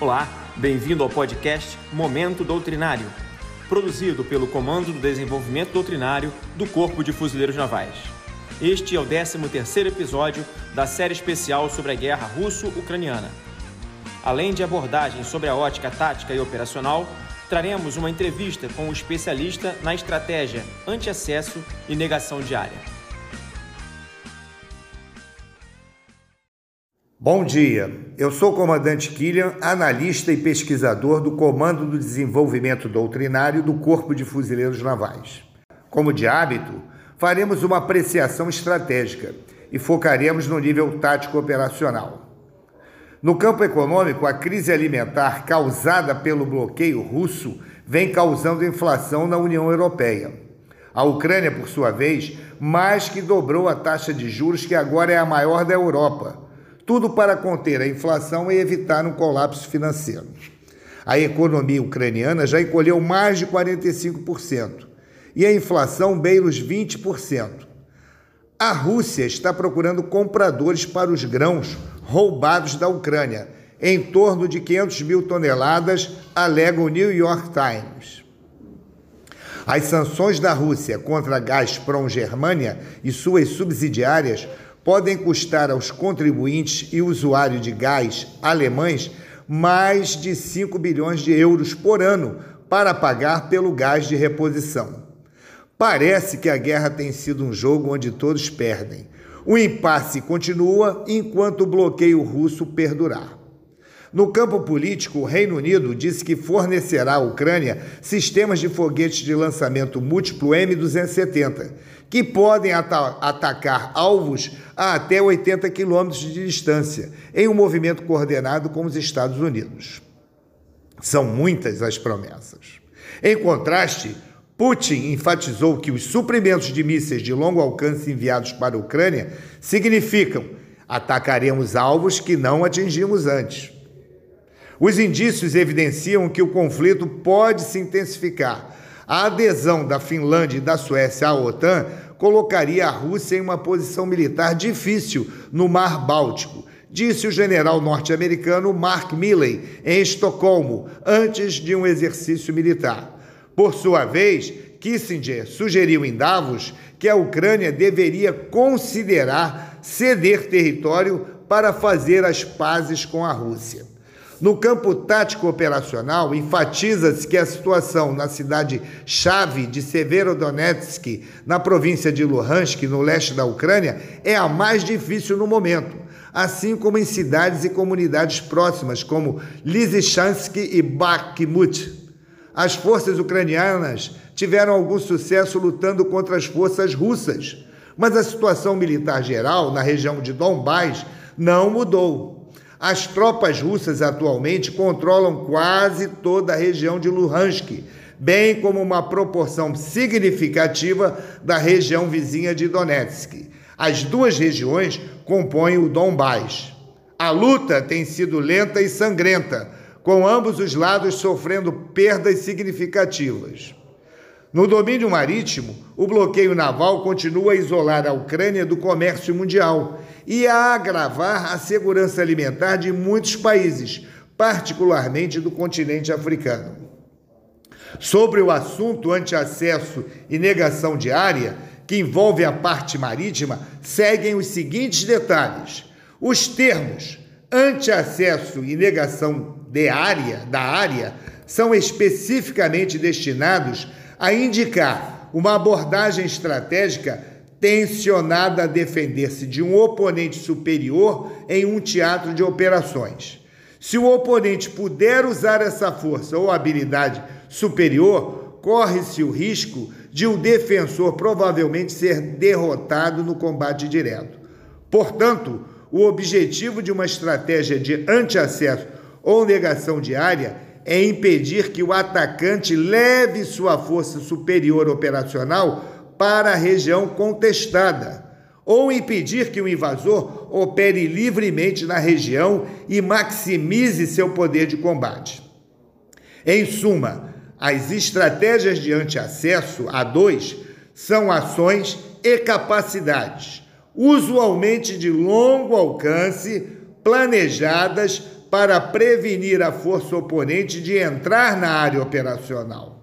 Olá, bem-vindo ao podcast Momento Doutrinário, produzido pelo Comando do Desenvolvimento Doutrinário do Corpo de Fuzileiros Navais. Este é o 13º episódio da série especial sobre a guerra russo-ucraniana. Além de abordagens sobre a ótica tática e operacional, traremos uma entrevista com o um especialista na estratégia anti-acesso e negação diária. Bom dia, eu sou o comandante Killian, analista e pesquisador do Comando do Desenvolvimento Doutrinário do Corpo de Fuzileiros Navais. Como de hábito, faremos uma apreciação estratégica e focaremos no nível tático operacional. No campo econômico, a crise alimentar causada pelo bloqueio russo vem causando inflação na União Europeia. A Ucrânia, por sua vez, mais que dobrou a taxa de juros, que agora é a maior da Europa tudo para conter a inflação e evitar um colapso financeiro. A economia ucraniana já encolheu mais de 45% e a inflação beira os 20%. A Rússia está procurando compradores para os grãos roubados da Ucrânia, em torno de 500 mil toneladas, alega o New York Times. As sanções da Rússia contra a Gazprom Germânia e suas subsidiárias podem custar aos contribuintes e usuários de gás alemães mais de 5 bilhões de euros por ano para pagar pelo gás de reposição. Parece que a guerra tem sido um jogo onde todos perdem. O impasse continua enquanto o bloqueio russo perdurar. No campo político, o Reino Unido disse que fornecerá à Ucrânia sistemas de foguetes de lançamento múltiplo M270, que podem atacar alvos a até 80 quilômetros de distância, em um movimento coordenado com os Estados Unidos. São muitas as promessas. Em contraste, Putin enfatizou que os suprimentos de mísseis de longo alcance enviados para a Ucrânia significam atacaremos alvos que não atingimos antes. Os indícios evidenciam que o conflito pode se intensificar. A adesão da Finlândia e da Suécia à OTAN colocaria a Rússia em uma posição militar difícil no Mar Báltico, disse o general norte-americano Mark Milley em Estocolmo, antes de um exercício militar. Por sua vez, Kissinger sugeriu em Davos que a Ucrânia deveria considerar ceder território para fazer as pazes com a Rússia. No campo tático operacional, enfatiza-se que a situação na cidade-chave de Severodonetsk, na província de Luhansk, no leste da Ucrânia, é a mais difícil no momento, assim como em cidades e comunidades próximas, como Lysychansk e Bakhmut. As forças ucranianas tiveram algum sucesso lutando contra as forças russas, mas a situação militar geral na região de Donbás não mudou. As tropas russas atualmente controlam quase toda a região de Luhansk, bem como uma proporção significativa da região vizinha de Donetsk. As duas regiões compõem o Donbás. A luta tem sido lenta e sangrenta, com ambos os lados sofrendo perdas significativas. No domínio marítimo, o bloqueio naval continua a isolar a Ucrânia do comércio mundial e a agravar a segurança alimentar de muitos países, particularmente do continente africano. Sobre o assunto anti-acesso e negação de área, que envolve a parte marítima, seguem os seguintes detalhes. Os termos anti-acesso e negação de área, da área são especificamente destinados a indicar uma abordagem estratégica tensionada a defender-se de um oponente superior em um teatro de operações. Se o oponente puder usar essa força ou habilidade superior, corre-se o risco de o defensor provavelmente ser derrotado no combate direto. Portanto, o objetivo de uma estratégia de anti-acesso ou negação de área é impedir que o atacante leve sua força superior operacional para a região contestada, ou impedir que o invasor opere livremente na região e maximize seu poder de combate. Em suma, as estratégias de anti-acesso a dois são ações e capacidades, usualmente de longo alcance, planejadas para prevenir a força oponente de entrar na área operacional.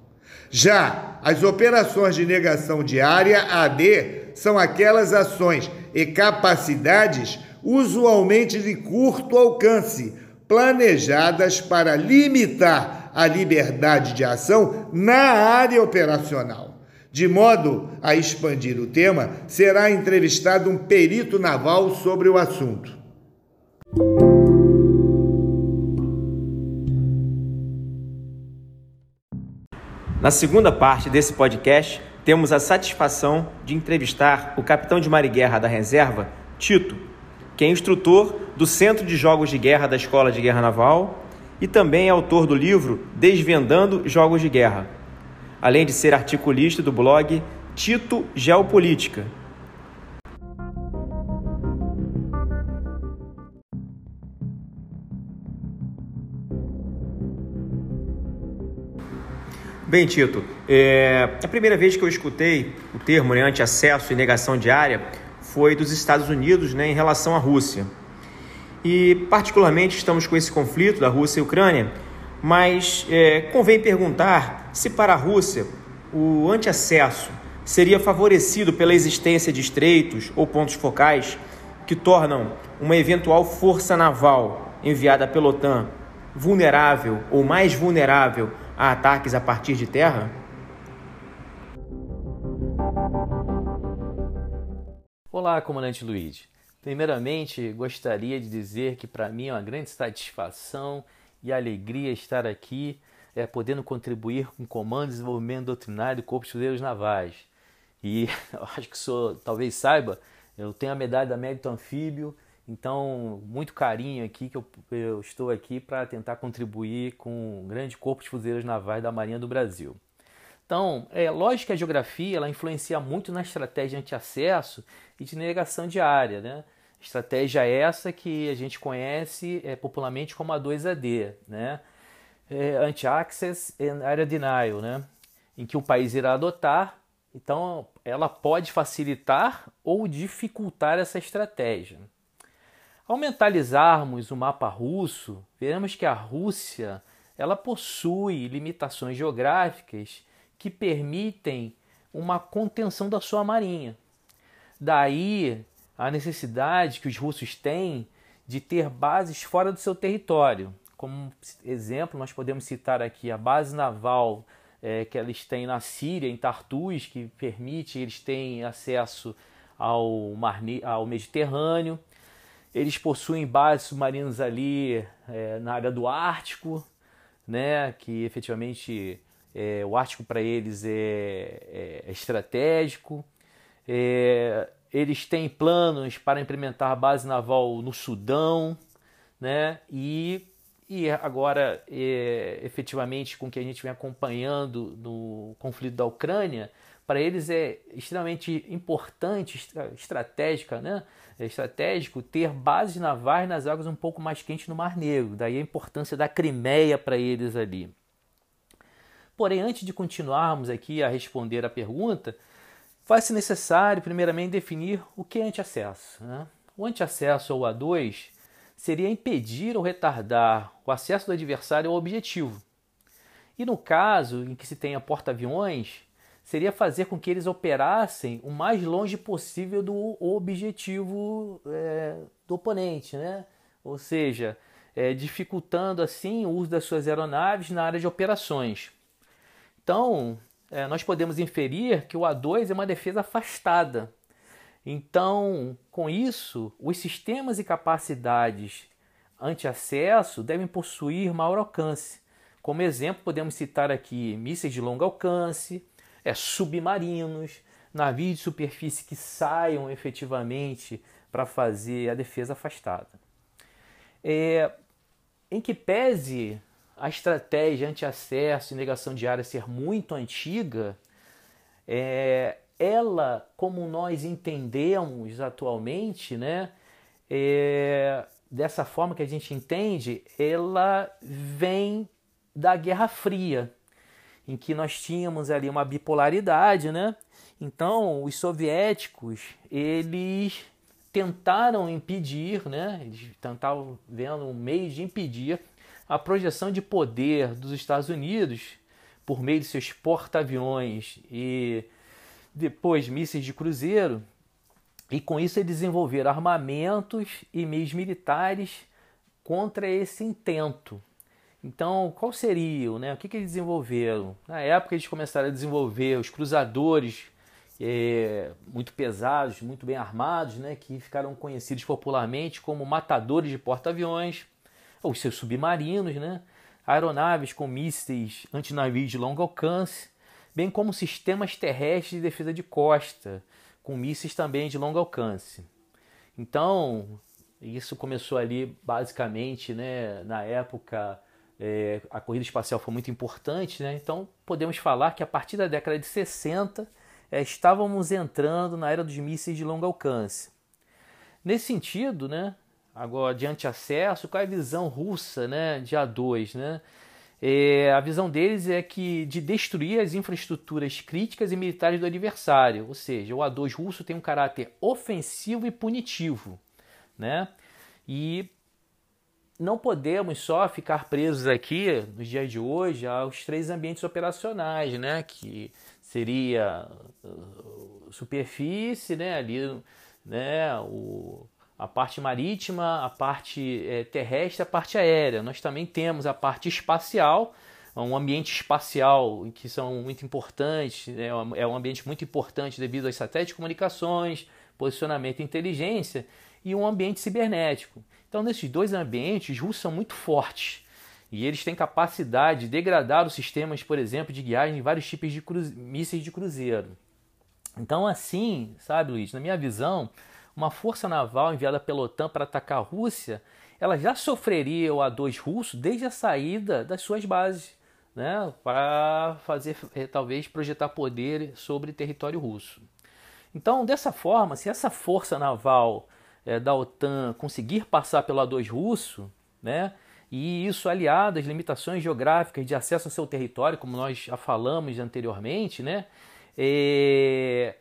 Já as operações de negação de área AD são aquelas ações e capacidades usualmente de curto alcance, planejadas para limitar a liberdade de ação na área operacional. De modo a expandir o tema, será entrevistado um perito naval sobre o assunto. Na segunda parte desse podcast, temos a satisfação de entrevistar o capitão de mar e guerra da reserva, Tito, que é instrutor do Centro de Jogos de Guerra da Escola de Guerra Naval e também é autor do livro Desvendando Jogos de Guerra, além de ser articulista do blog Tito Geopolítica. Bem, Tito, é, a primeira vez que eu escutei o termo né, anti-acesso e negação de área foi dos Estados Unidos né, em relação à Rússia. E, particularmente, estamos com esse conflito da Rússia e Ucrânia, mas é, convém perguntar se para a Rússia o anti-acesso seria favorecido pela existência de estreitos ou pontos focais que tornam uma eventual força naval enviada pela OTAN vulnerável ou mais vulnerável a ataques a partir de terra? Olá, comandante Luiz. Primeiramente, gostaria de dizer que para mim é uma grande satisfação e alegria estar aqui, é, podendo contribuir com o Comando de Desenvolvimento Doutrinário do Corpo de Fuzileiros Navais. E acho que o senhor talvez saiba, eu tenho a medalha da Mérito Anfíbio então, muito carinho aqui que eu, eu estou aqui para tentar contribuir com o grande corpo de fuzileiros navais da Marinha do Brasil. Então, é lógico que a geografia ela influencia muito na estratégia de anti-acesso e de negação de área, né? Estratégia essa que a gente conhece é, popularmente como a 2AD, né? É, Anti-Access and Area Denial, né? Em que o país irá adotar, então ela pode facilitar ou dificultar essa estratégia. Ao mentalizarmos o mapa russo, veremos que a Rússia ela possui limitações geográficas que permitem uma contenção da sua marinha. Daí a necessidade que os russos têm de ter bases fora do seu território. Como exemplo, nós podemos citar aqui a base naval é, que eles têm na Síria, em Tartus, que permite eles terem acesso ao, mar, ao Mediterrâneo. Eles possuem bases submarinas ali é, na área do Ártico, né, que efetivamente é, o Ártico para eles é, é, é estratégico. É, eles têm planos para implementar base naval no Sudão, né, e, e agora, é, efetivamente, com o que a gente vem acompanhando no conflito da Ucrânia, para eles é extremamente importante, estratégica, né? É estratégico ter bases navais nas águas um pouco mais quentes no Mar Negro. Daí a importância da Crimeia para eles ali. Porém, antes de continuarmos aqui a responder a pergunta, faz-se necessário, primeiramente, definir o que é antiacesso. Né? O antiacesso ou A2 seria impedir ou retardar o acesso do adversário ao objetivo. E no caso em que se tenha porta-aviões, seria fazer com que eles operassem o mais longe possível do objetivo é, do oponente, né? ou seja, é, dificultando assim o uso das suas aeronaves na área de operações. Então, é, nós podemos inferir que o A2 é uma defesa afastada. Então, com isso, os sistemas e capacidades anti-acesso devem possuir maior alcance. Como exemplo, podemos citar aqui mísseis de longo alcance, é, submarinos, navios de superfície que saiam efetivamente para fazer a defesa afastada. É, em que pese a estratégia anti-acesso e negação de área ser muito antiga, é, ela, como nós entendemos atualmente, né, é, dessa forma que a gente entende, ela vem da Guerra Fria em que nós tínhamos ali uma bipolaridade, né? Então, os soviéticos, eles tentaram impedir, né? Eles tentavam vendo um meio de impedir a projeção de poder dos Estados Unidos por meio de seus porta-aviões e depois mísseis de cruzeiro. E com isso eles desenvolveram armamentos e meios militares contra esse intento. Então, qual seria, né? O que, que eles desenvolveram? Na época eles começaram a desenvolver os cruzadores é, muito pesados, muito bem armados, né, que ficaram conhecidos popularmente como matadores de porta-aviões, ou seus submarinos, né, aeronaves com mísseis antinavios de longo alcance, bem como sistemas terrestres de defesa de costa, com mísseis também de longo alcance. Então, isso começou ali basicamente, né, na época é, a corrida espacial foi muito importante, né? então podemos falar que a partir da década de 60 é, estávamos entrando na era dos mísseis de longo alcance. Nesse sentido, né, agora de anti-acesso, qual é a visão russa né, de A2? Né? É, a visão deles é que de destruir as infraestruturas críticas e militares do adversário, ou seja, o A2 russo tem um caráter ofensivo e punitivo, né? E não podemos só ficar presos aqui nos dias de hoje aos três ambientes operacionais, né? Que seria uh, superfície, né, ali, né, o, a parte marítima, a parte é, terrestre, a parte aérea. Nós também temos a parte espacial, um ambiente espacial que são muito importantes, né, é um ambiente muito importante devido aos satélites de comunicações, posicionamento e inteligência, e um ambiente cibernético. Então, nesses dois ambientes, os russos são muito fortes. E eles têm capacidade de degradar os sistemas, por exemplo, de guiagem em vários tipos de mísseis de cruzeiro. Então, assim, sabe, Luiz, na minha visão, uma força naval enviada pela OTAN para atacar a Rússia, ela já sofreria o A2 russo desde a saída das suas bases, né, para fazer, eh, talvez, projetar poder sobre território russo. Então, dessa forma, se essa força naval é, da OTAN conseguir passar pelo A2 russo, né, e isso aliado às limitações geográficas de acesso ao seu território, como nós já falamos anteriormente, né? É...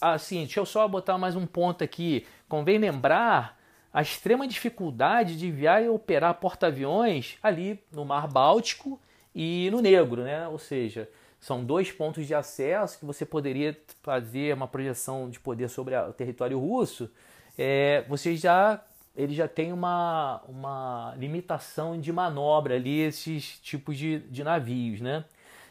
Assim, deixa eu só botar mais um ponto aqui. Convém lembrar a extrema dificuldade de enviar e operar porta-aviões ali no Mar Báltico e no Negro, né? Ou seja, são dois pontos de acesso que você poderia fazer uma projeção de poder sobre o território russo. É, você já ele já tem uma, uma limitação de manobra ali, esses tipos de, de navios, né?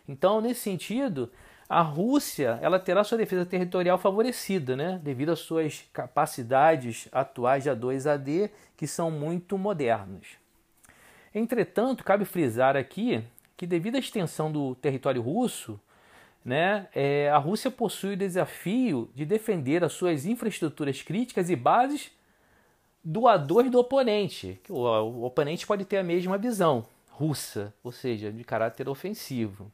Então, nesse sentido, a Rússia ela terá sua defesa territorial favorecida, né? Devido às suas capacidades atuais de A2AD, que são muito modernas. Entretanto, cabe frisar aqui que devido à extensão do território russo, né, é, a Rússia possui o desafio de defender as suas infraestruturas críticas e bases do A2 do oponente. O, o oponente pode ter a mesma visão russa, ou seja, de caráter ofensivo.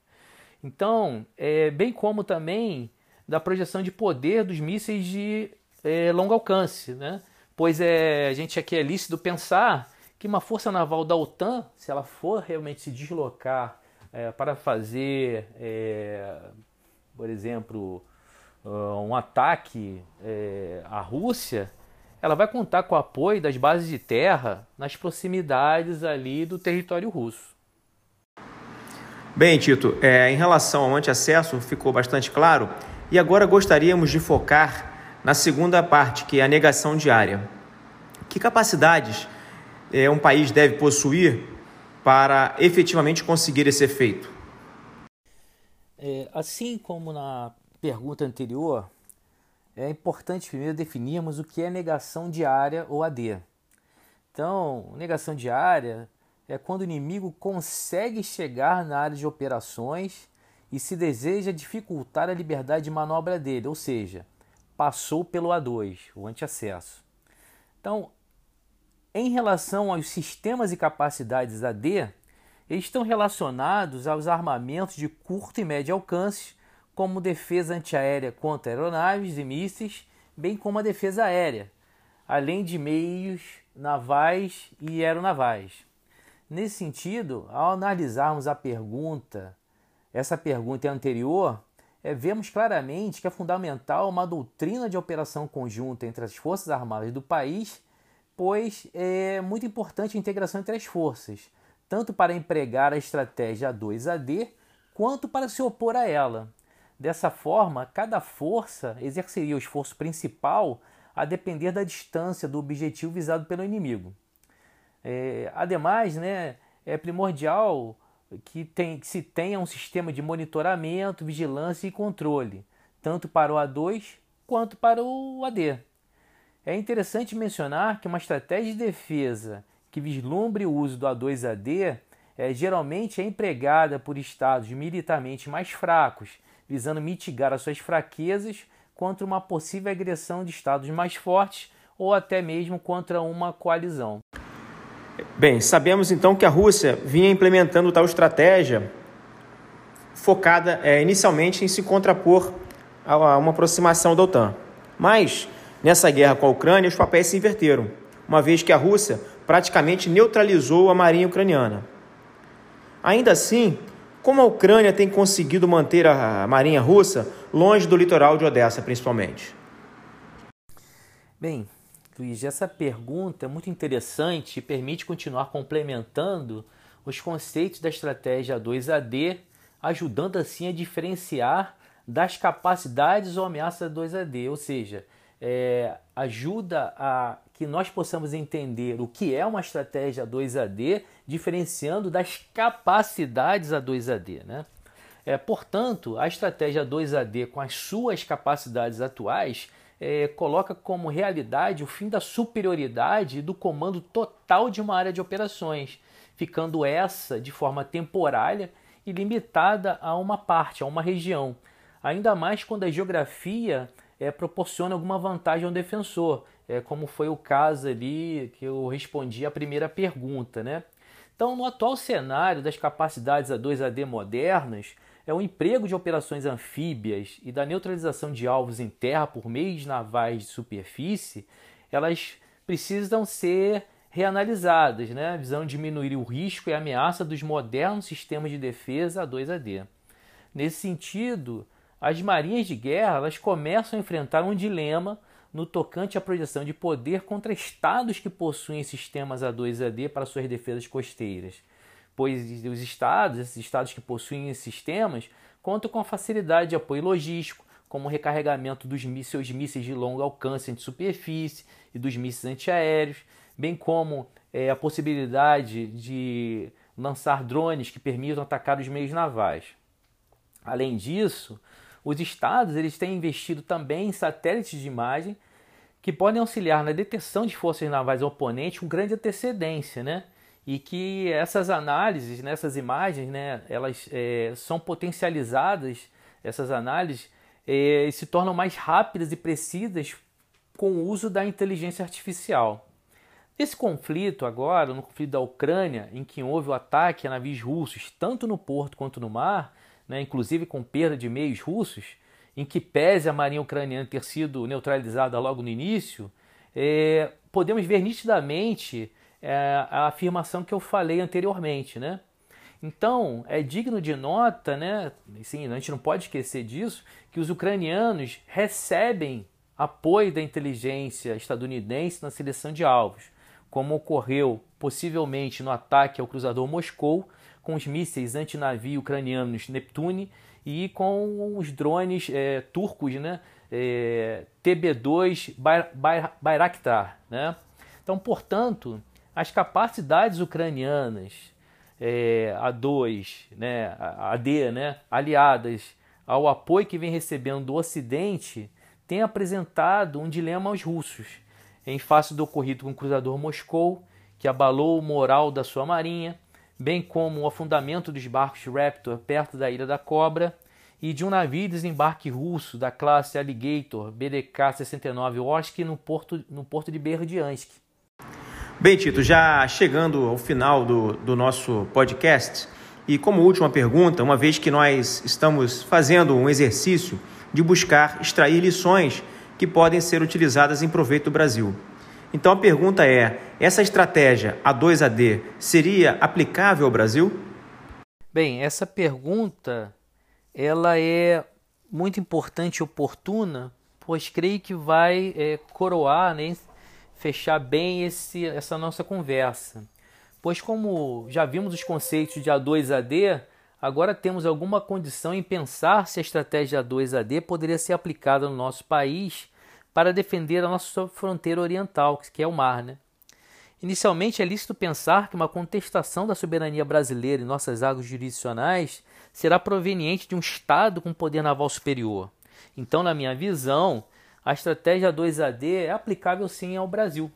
Então, é, bem como também da projeção de poder dos mísseis de é, longo alcance, né? pois é, a gente aqui é lícito pensar que uma força naval da OTAN, se ela for realmente se deslocar é, para fazer, é, por exemplo, um ataque é, à Rússia, ela vai contar com o apoio das bases de terra nas proximidades ali do território russo. Bem, Tito, é, em relação ao antiacesso ficou bastante claro e agora gostaríamos de focar na segunda parte, que é a negação diária. Que capacidades é, um país deve possuir para efetivamente conseguir esse efeito? É, assim como na pergunta anterior, é importante primeiro definirmos o que é negação diária ou AD. Então, negação diária é quando o inimigo consegue chegar na área de operações e se deseja dificultar a liberdade de manobra dele, ou seja, passou pelo A2, o antiacesso. Então, em relação aos sistemas e capacidades AD, eles estão relacionados aos armamentos de curto e médio alcance como defesa antiaérea contra aeronaves e mísseis, bem como a defesa aérea, além de meios navais e aeronavais. Nesse sentido, ao analisarmos a pergunta, essa pergunta é anterior, é, vemos claramente que é fundamental uma doutrina de operação conjunta entre as Forças Armadas do país, pois é muito importante a integração entre as forças, tanto para empregar a estratégia A2AD quanto para se opor a ela. Dessa forma, cada força exerceria o esforço principal a depender da distância do objetivo visado pelo inimigo. É, ademais, né, é primordial que, tem, que se tenha um sistema de monitoramento, vigilância e controle, tanto para o A2 quanto para o AD. É interessante mencionar que uma estratégia de defesa que vislumbre o uso do A2AD é, geralmente é empregada por estados militarmente mais fracos, visando mitigar as suas fraquezas contra uma possível agressão de estados mais fortes ou até mesmo contra uma coalizão. Bem, sabemos então que a Rússia vinha implementando tal estratégia focada é, inicialmente em se contrapor a uma aproximação da OTAN. Mas, nessa guerra com a Ucrânia, os papéis se inverteram, uma vez que a Rússia praticamente neutralizou a marinha ucraniana. Ainda assim, como a Ucrânia tem conseguido manter a marinha russa longe do litoral de Odessa, principalmente? Bem, Luiz, essa pergunta é muito interessante e permite continuar complementando os conceitos da estratégia 2AD, ajudando assim a diferenciar das capacidades ou ameaças 2AD, ou seja, é, ajuda a que nós possamos entender o que é uma estratégia 2AD, diferenciando das capacidades A2AD. Né? É, portanto, a estratégia 2AD, com as suas capacidades atuais, é, coloca como realidade o fim da superioridade do comando total de uma área de operações, ficando essa de forma temporária e limitada a uma parte, a uma região. Ainda mais quando a geografia é, proporciona alguma vantagem ao defensor, é, como foi o caso ali que eu respondi à primeira pergunta. Né? Então, no atual cenário das capacidades A2AD modernas, é o emprego de operações anfíbias e da neutralização de alvos em terra por meios navais de superfície, elas precisam ser reanalisadas, né, visando diminuir o risco e a ameaça dos modernos sistemas de defesa A2AD. Nesse sentido, as marinhas de guerra elas começam a enfrentar um dilema no tocante à projeção de poder contra estados que possuem sistemas A2AD para suas defesas costeiras pois os estados, esses estados que possuem esses sistemas, contam com a facilidade de apoio logístico, como o recarregamento dos seus mísseis de longo alcance de superfície e dos mísseis antiaéreos, bem como é, a possibilidade de lançar drones que permitam atacar os meios navais. Além disso, os estados eles têm investido também em satélites de imagem que podem auxiliar na detecção de forças navais oponentes com grande antecedência, né? e que essas análises, né, essas imagens, né, elas é, são potencializadas, essas análises, é, se tornam mais rápidas e precisas com o uso da inteligência artificial. Nesse conflito agora, no conflito da Ucrânia, em que houve o ataque a navios russos, tanto no porto quanto no mar, né, inclusive com perda de meios russos, em que pese a marinha ucraniana ter sido neutralizada logo no início, é, podemos ver nitidamente é a afirmação que eu falei anteriormente, né? Então, é digno de nota, né? Sim, a gente não pode esquecer disso, que os ucranianos recebem apoio da inteligência estadunidense na seleção de alvos, como ocorreu possivelmente no ataque ao cruzador Moscou, com os mísseis antinavio ucranianos Neptune e com os drones é, turcos, né? É, TB2 Bayraktar, né? Então, portanto, as capacidades ucranianas é, A2, né, AD, né, aliadas ao apoio que vem recebendo do Ocidente, têm apresentado um dilema aos russos, em face do ocorrido com o cruzador Moscou, que abalou o moral da sua marinha, bem como o afundamento dos barcos Raptor perto da Ilha da Cobra e de um navio de desembarque russo da classe Alligator BDK-69 Osk no porto, no porto de Berdiansk. Bem, Tito, já chegando ao final do, do nosso podcast, e como última pergunta, uma vez que nós estamos fazendo um exercício de buscar extrair lições que podem ser utilizadas em proveito do Brasil. Então a pergunta é: essa estratégia A2AD seria aplicável ao Brasil? Bem, essa pergunta ela é muito importante e oportuna, pois creio que vai é, coroar, né, fechar bem esse, essa nossa conversa. Pois, como já vimos os conceitos de A2AD, agora temos alguma condição em pensar se a estratégia A2AD poderia ser aplicada no nosso país para defender a nossa fronteira oriental, que é o mar. Né? Inicialmente, é lícito pensar que uma contestação da soberania brasileira em nossas águas jurisdicionais será proveniente de um Estado com poder naval superior. Então, na minha visão, a estratégia 2AD é aplicável sim ao Brasil.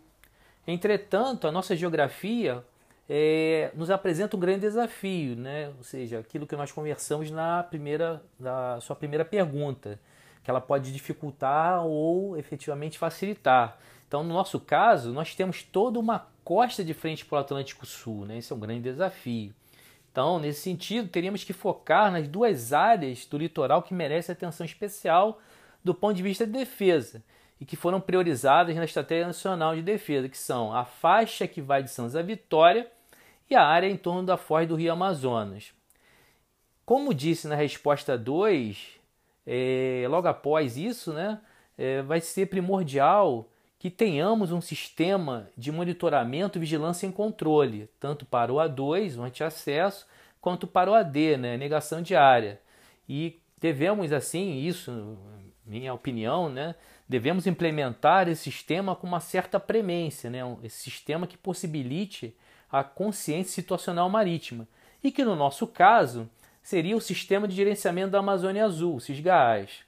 Entretanto, a nossa geografia é, nos apresenta um grande desafio, né? ou seja, aquilo que nós conversamos na primeira, na sua primeira pergunta, que ela pode dificultar ou efetivamente facilitar. Então, no nosso caso, nós temos toda uma costa de frente para o Atlântico Sul, né? esse é um grande desafio. Então, nesse sentido, teríamos que focar nas duas áreas do litoral que merecem atenção especial do ponto de vista de defesa e que foram priorizadas na Estratégia Nacional de Defesa, que são a faixa que vai de Santos a Vitória e a área em torno da foz do Rio Amazonas. Como disse na resposta 2, é, logo após isso, né, é, vai ser primordial que tenhamos um sistema de monitoramento, vigilância e controle, tanto para o A2, o anti-acesso, quanto para o AD, né, negação de área. E devemos, assim, isso, minha opinião, né, devemos implementar esse sistema com uma certa premência, né, esse sistema que possibilite a consciência situacional marítima e que, no nosso caso, seria o Sistema de Gerenciamento da Amazônia Azul, SISGAAS.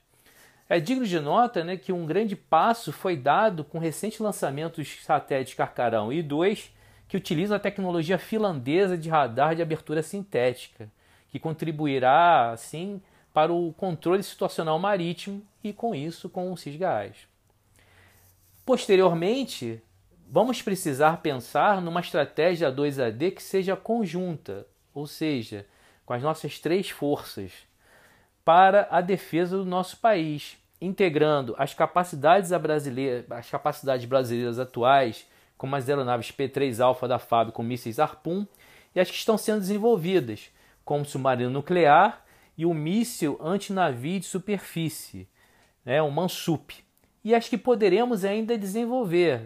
É digno de nota né, que um grande passo foi dado com o recente lançamento dos satélites Carcarão e 2, que utilizam a tecnologia finlandesa de radar de abertura sintética, que contribuirá, assim, para o controle situacional marítimo e, com isso, com o CISGAS. Posteriormente, vamos precisar pensar numa estratégia 2AD que seja conjunta, ou seja, com as nossas três forças, para a defesa do nosso país, integrando as capacidades, as capacidades brasileiras atuais, como as aeronaves P-3 Alpha da FAB com mísseis Harpoon, e as que estão sendo desenvolvidas, como o submarino nuclear e o míssil antinavio de superfície, né, o MANSUP, e as que poderemos ainda desenvolver.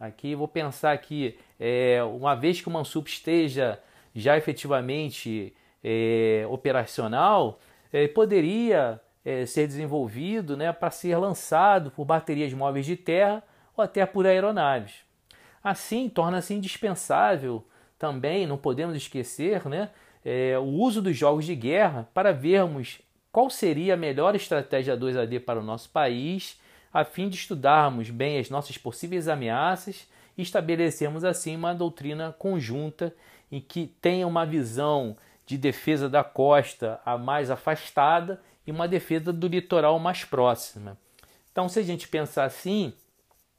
Aqui vou pensar que é, uma vez que o MANSUP esteja já efetivamente é, operacional, é, poderia é, ser desenvolvido né, para ser lançado por baterias móveis de terra ou até por aeronaves. Assim, torna-se indispensável também, não podemos esquecer, né, é, o uso dos jogos de guerra para vermos qual seria a melhor estratégia 2AD para o nosso país, a fim de estudarmos bem as nossas possíveis ameaças e estabelecermos assim uma doutrina conjunta em que tenha uma visão de defesa da costa a mais afastada e uma defesa do litoral mais próxima. Então, se a gente pensar assim,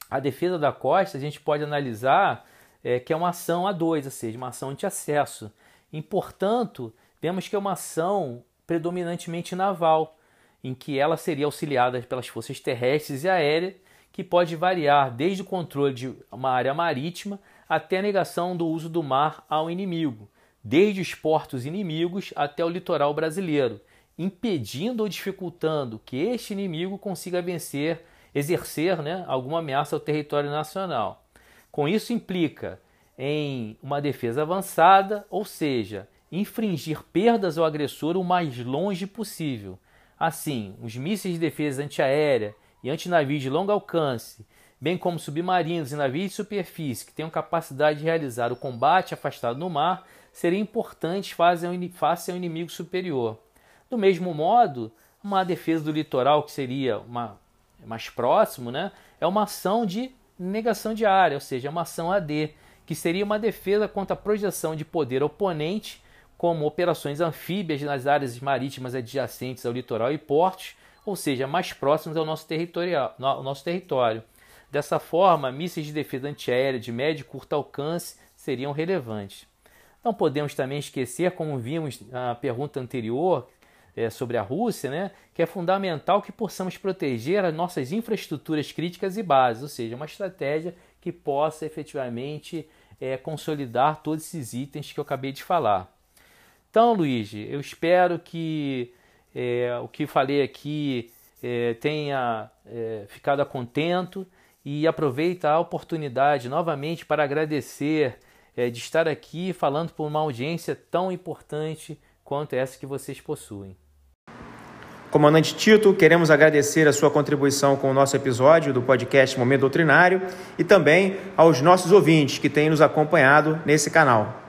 a defesa da costa a gente pode analisar é, que é uma ação a dois, ou seja, uma ação de acesso. E, portanto, vemos que é uma ação predominantemente naval, em que ela seria auxiliada pelas forças terrestres e aéreas, que pode variar desde o controle de uma área marítima até a negação do uso do mar ao inimigo, desde os portos inimigos até o litoral brasileiro, impedindo ou dificultando que este inimigo consiga vencer, exercer né, alguma ameaça ao território nacional. Com isso implica em uma defesa avançada, ou seja, infringir perdas ao agressor o mais longe possível. Assim, os mísseis de defesa antiaérea e antinavios de longo alcance, bem como submarinos e navios de superfície que tenham capacidade de realizar o combate afastado no mar, seriam importantes face ao inimigo superior. Do mesmo modo, uma defesa do litoral, que seria uma, mais próximo, né, é uma ação de negação de área, ou seja, uma ação AD, que seria uma defesa contra a projeção de poder oponente, como operações anfíbias nas áreas marítimas adjacentes ao litoral e portos, ou seja, mais próximos ao nosso, ao nosso território. Dessa forma, mísseis de defesa antiaérea de médio e curto alcance seriam relevantes. Não podemos também esquecer, como vimos na pergunta anterior, é, sobre a Rússia, né, que é fundamental que possamos proteger as nossas infraestruturas críticas e bases, ou seja, uma estratégia que possa efetivamente é, consolidar todos esses itens que eu acabei de falar. Então, Luiz, eu espero que é, o que falei aqui é, tenha é, ficado contento e aproveita a oportunidade novamente para agradecer é, de estar aqui falando por uma audiência tão importante quanto essa que vocês possuem. Comandante Tito, queremos agradecer a sua contribuição com o nosso episódio do podcast Momento Doutrinário e também aos nossos ouvintes que têm nos acompanhado nesse canal.